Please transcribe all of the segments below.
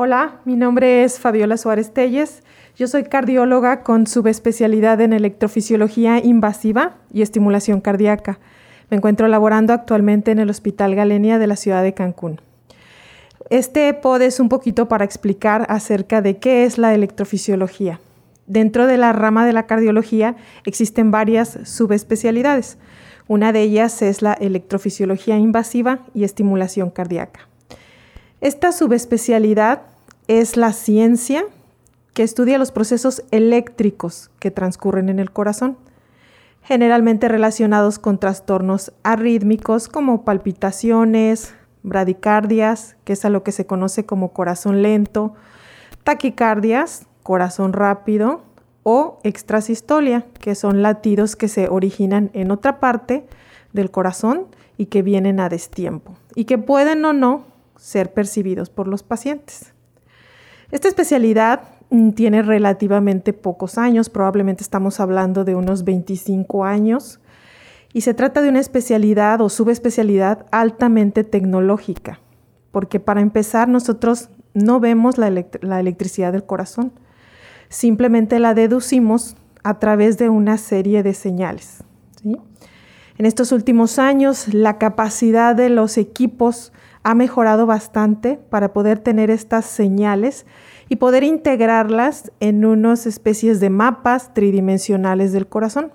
Hola, mi nombre es Fabiola Suárez Telles. Yo soy cardióloga con subespecialidad en electrofisiología invasiva y estimulación cardíaca. Me encuentro laborando actualmente en el Hospital Galenia de la ciudad de Cancún. Este pod es un poquito para explicar acerca de qué es la electrofisiología. Dentro de la rama de la cardiología existen varias subespecialidades. Una de ellas es la electrofisiología invasiva y estimulación cardíaca. Esta subespecialidad es la ciencia que estudia los procesos eléctricos que transcurren en el corazón, generalmente relacionados con trastornos arrítmicos como palpitaciones, bradicardias, que es a lo que se conoce como corazón lento, taquicardias, corazón rápido, o extrasistolia, que son latidos que se originan en otra parte del corazón y que vienen a destiempo, y que pueden o no ser percibidos por los pacientes. Esta especialidad mm, tiene relativamente pocos años, probablemente estamos hablando de unos 25 años, y se trata de una especialidad o subespecialidad altamente tecnológica, porque para empezar nosotros no vemos la, electricidad del corazón, simplemente la deducimos a través de una serie de señales. En estos últimos años, la capacidad de los equipos ha mejorado bastante para poder tener estas señales y poder integrarlas en unas especies de mapas tridimensionales del corazón.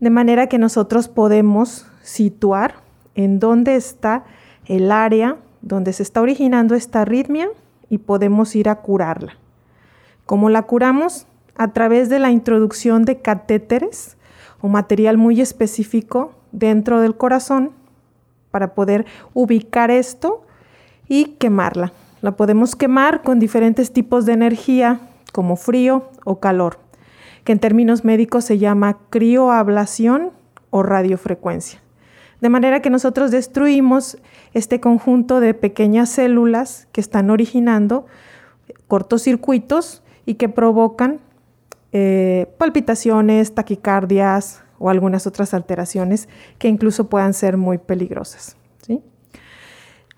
De manera que nosotros podemos situar en dónde está el área donde se está originando esta arritmia y podemos ir a curarla. ¿Cómo la curamos? A través de la introducción de catéteres o material muy específico dentro del corazón para poder ubicar esto y quemarla. La podemos quemar con diferentes tipos de energía como frío o calor, que en términos médicos se llama crioablación o radiofrecuencia. De manera que nosotros destruimos este conjunto de pequeñas células que están originando cortocircuitos y que provocan eh, palpitaciones, taquicardias, o algunas otras alteraciones que incluso puedan ser muy peligrosas.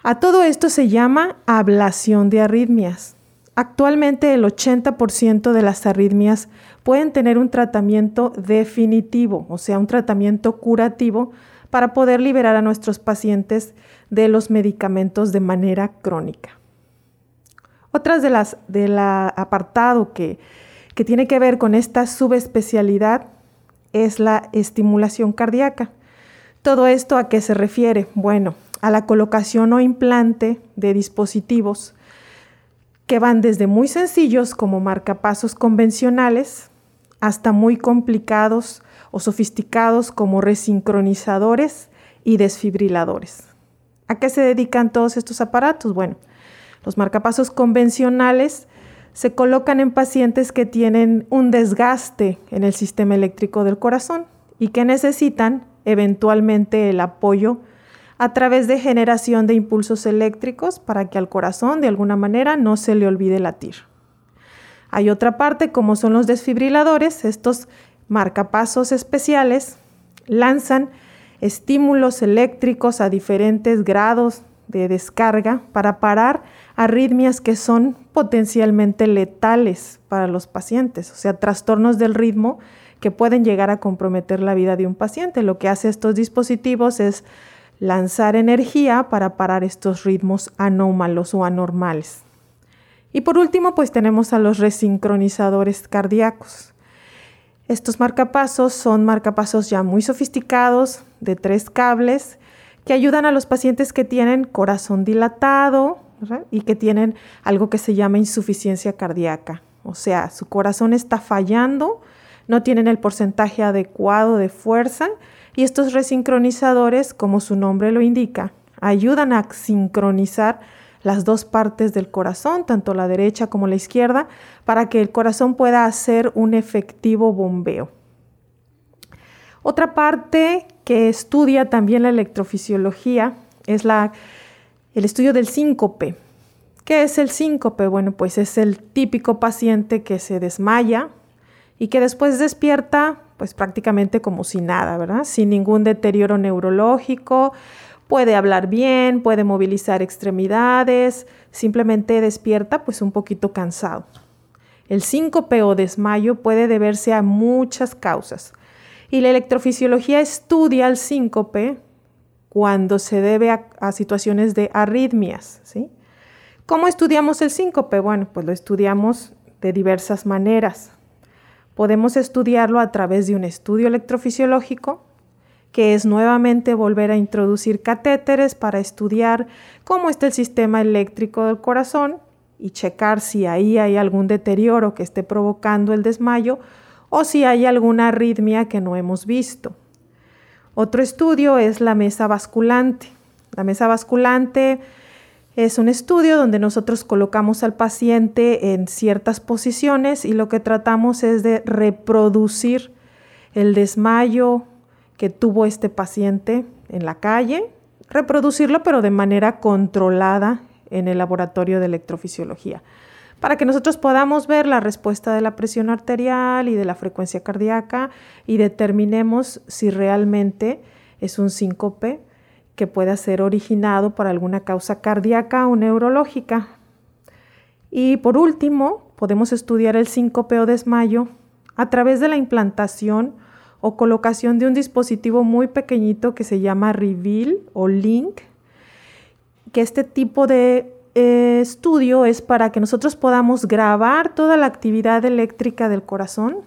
A todo esto se llama ablación de arritmias. Actualmente el 80% de las arritmias pueden tener un tratamiento definitivo, o sea, un tratamiento curativo para poder liberar a nuestros pacientes de los medicamentos de manera crónica. Otras de las del apartado que, que tiene que ver con esta subespecialidad es la estimulación cardíaca. ¿Todo esto a qué se refiere? Bueno, a la colocación o implante de dispositivos que van desde muy sencillos como marcapasos convencionales hasta muy complicados o sofisticados como resincronizadores y desfibriladores. ¿A qué se dedican todos estos aparatos? Bueno, los marcapasos convencionales se colocan en pacientes que tienen un desgaste en el sistema eléctrico del corazón y que necesitan eventualmente el apoyo a través de generación de impulsos eléctricos para que al corazón de alguna manera no se le olvide latir. Hay otra parte como son los desfibriladores, estos marcapasos especiales lanzan estímulos eléctricos a diferentes grados de descarga para parar arritmias que son potencialmente letales para los pacientes, o sea, trastornos del ritmo que pueden llegar a comprometer la vida de un paciente. Lo que hace estos dispositivos es lanzar energía para parar estos ritmos anómalos o anormales. Y por último, pues tenemos a los resincronizadores cardíacos. Estos marcapasos son marcapasos ya muy sofisticados de tres cables que ayudan a los pacientes que tienen corazón dilatado y que tienen algo que se llama insuficiencia cardíaca. O sea, su corazón está fallando, no tienen el porcentaje adecuado de fuerza y estos resincronizadores, como su nombre lo indica, ayudan a sincronizar las dos partes del corazón, tanto la derecha como la izquierda, para que el corazón pueda hacer un efectivo bombeo. Otra parte que estudia también la electrofisiología es la, el estudio del síncope. ¿Qué es el síncope? Bueno, pues es el típico paciente que se desmaya y que después despierta pues prácticamente como si nada, ¿verdad? Sin ningún deterioro neurológico, puede hablar bien, puede movilizar extremidades, simplemente despierta pues un poquito cansado. El síncope o desmayo puede deberse a muchas causas y la electrofisiología estudia el síncope cuando se debe a, situaciones de arritmias. ¿sí? ¿Cómo estudiamos el síncope? Bueno, pues lo estudiamos de diversas maneras. Podemos estudiarlo a través de un estudio electrofisiológico, que es nuevamente volver a introducir catéteres para estudiar cómo está el sistema eléctrico del corazón y checar si ahí hay algún deterioro que esté provocando el desmayo o si hay alguna arritmia que no hemos visto. Otro estudio es la mesa basculante. La mesa basculante es un estudio donde nosotros colocamos al paciente en ciertas posiciones y lo que tratamos es de reproducir el desmayo que tuvo este paciente en la calle, reproducirlo pero de manera controlada en el laboratorio de electrofisiología, para que nosotros podamos ver la respuesta de la presión arterial y de la frecuencia cardíaca y determinemos si realmente es un síncope que pueda ser originado por alguna causa cardíaca o neurológica. Y por último, podemos estudiar el síncope o desmayo a través de la implantación o colocación de un dispositivo muy pequeñito que se llama Reveal o Link, que este tipo de eh, estudio es para que nosotros podamos grabar toda la actividad eléctrica del corazón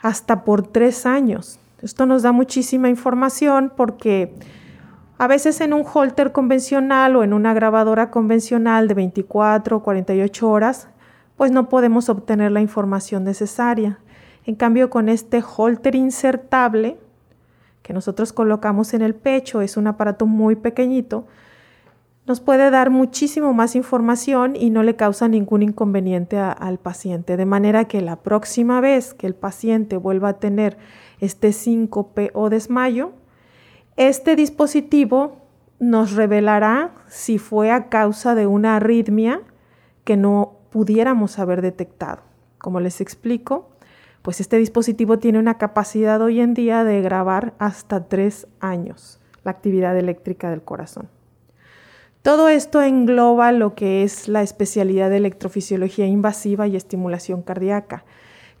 hasta por tres años. Esto nos da muchísima información porque a veces en un holter convencional o en una grabadora convencional de 24 o 48 horas, pues no podemos obtener la información necesaria. En cambio, con este holter insertable que nosotros colocamos en el pecho, es un aparato muy pequeñito, nos puede dar muchísimo más información y no le causa ningún inconveniente al paciente. De manera que la próxima vez que el paciente vuelva a tener este síncope o desmayo, este dispositivo nos revelará si fue a causa de una arritmia que no pudiéramos haber detectado. Como les explico, pues este dispositivo tiene una capacidad hoy en día de grabar hasta tres años la actividad eléctrica del corazón. Todo esto engloba lo que es la especialidad de electrofisiología invasiva y estimulación cardíaca.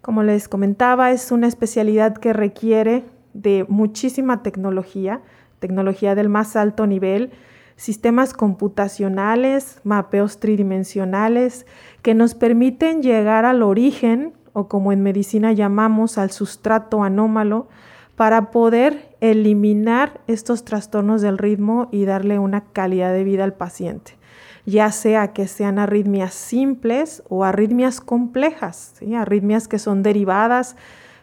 Como les comentaba, es una especialidad que requiere de muchísima tecnología, tecnología del más alto nivel, sistemas computacionales, mapeos tridimensionales que nos permiten llegar al origen o como en medicina llamamos al sustrato anómalo, para poder eliminar estos trastornos del ritmo y darle una calidad de vida al paciente, ya sea que sean arritmias simples o arritmias complejas, arritmias que son derivadas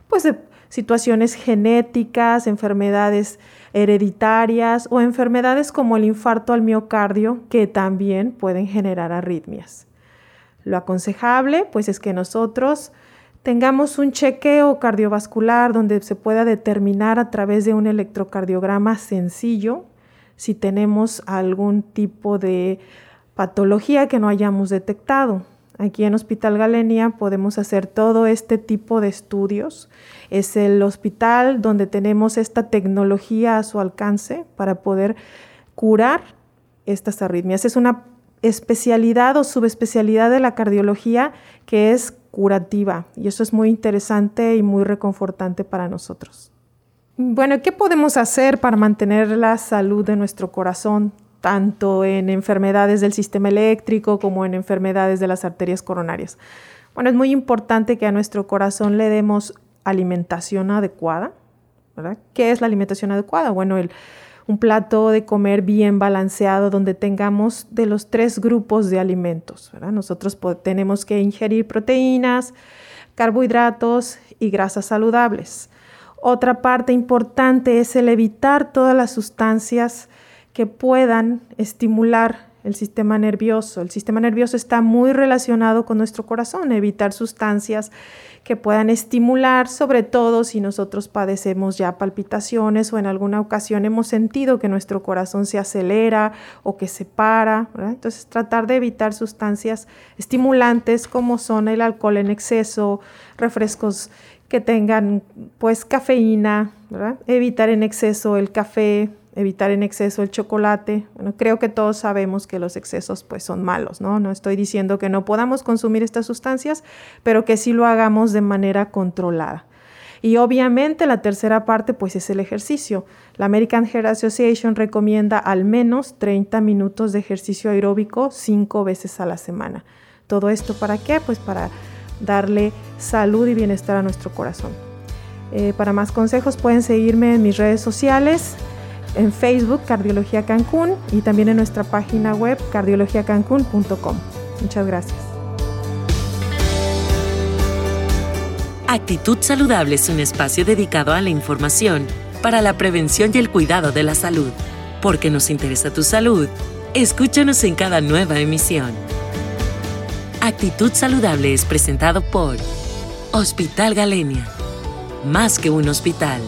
pues, de situaciones genéticas, enfermedades hereditarias o enfermedades como el infarto al miocardio que también pueden generar arritmias. Lo aconsejable pues es que nosotros tengamos un chequeo cardiovascular donde se pueda determinar a través de un electrocardiograma sencillo si tenemos algún tipo de patología que no hayamos detectado. Aquí en Hospital Galenia podemos hacer todo este tipo de estudios. Es el hospital donde tenemos esta tecnología a su alcance para poder curar estas arritmias. Es una especialidad o subespecialidad de la cardiología que es curativa y eso es muy interesante y muy reconfortante para nosotros. Bueno, ¿qué podemos hacer para mantener la salud de nuestro corazón, tanto en enfermedades del sistema eléctrico como en enfermedades de las arterias coronarias? Bueno, es muy importante que a nuestro corazón le demos alimentación adecuada. ¿verdad? ¿Qué es la alimentación adecuada? Bueno, el, un plato de comer bien balanceado donde tengamos de los tres grupos de alimentos. Nosotros tenemos que ingerir proteínas, carbohidratos y grasas saludables. Otra parte importante es el evitar todas las sustancias que puedan estimular el sistema nervioso. El sistema nervioso está muy relacionado con nuestro corazón, evitar sustancias que puedan estimular, sobre todo si nosotros padecemos ya palpitaciones o en alguna ocasión hemos sentido que nuestro corazón se acelera o que se para. Entonces tratar de evitar sustancias estimulantes como son el alcohol en exceso, refrescos que tengan pues cafeína, evitar en exceso el café, evitar en exceso el chocolate. Creo que todos sabemos que los excesos pues son malos, ¿no? No estoy diciendo que no podamos consumir estas sustancias, pero que sí lo hagamos de manera controlada. Y obviamente la tercera parte pues es el ejercicio. La American Heart Association recomienda al menos 30 minutos de ejercicio aeróbico cinco veces a la semana. ¿Todo esto para qué? Pues para darle salud y bienestar a nuestro corazón. Eh, para más consejos pueden seguirme en mis redes sociales, en Facebook Cardiología Cancún y también en nuestra página web cardiologiacancún.com. Muchas gracias. Actitud Saludable es un espacio dedicado a la información para la prevención y el cuidado de la salud. Porque nos interesa tu salud, escúchanos en cada nueva emisión. Actitud Saludable es presentado por Hospital Galenia. Más que un hospital.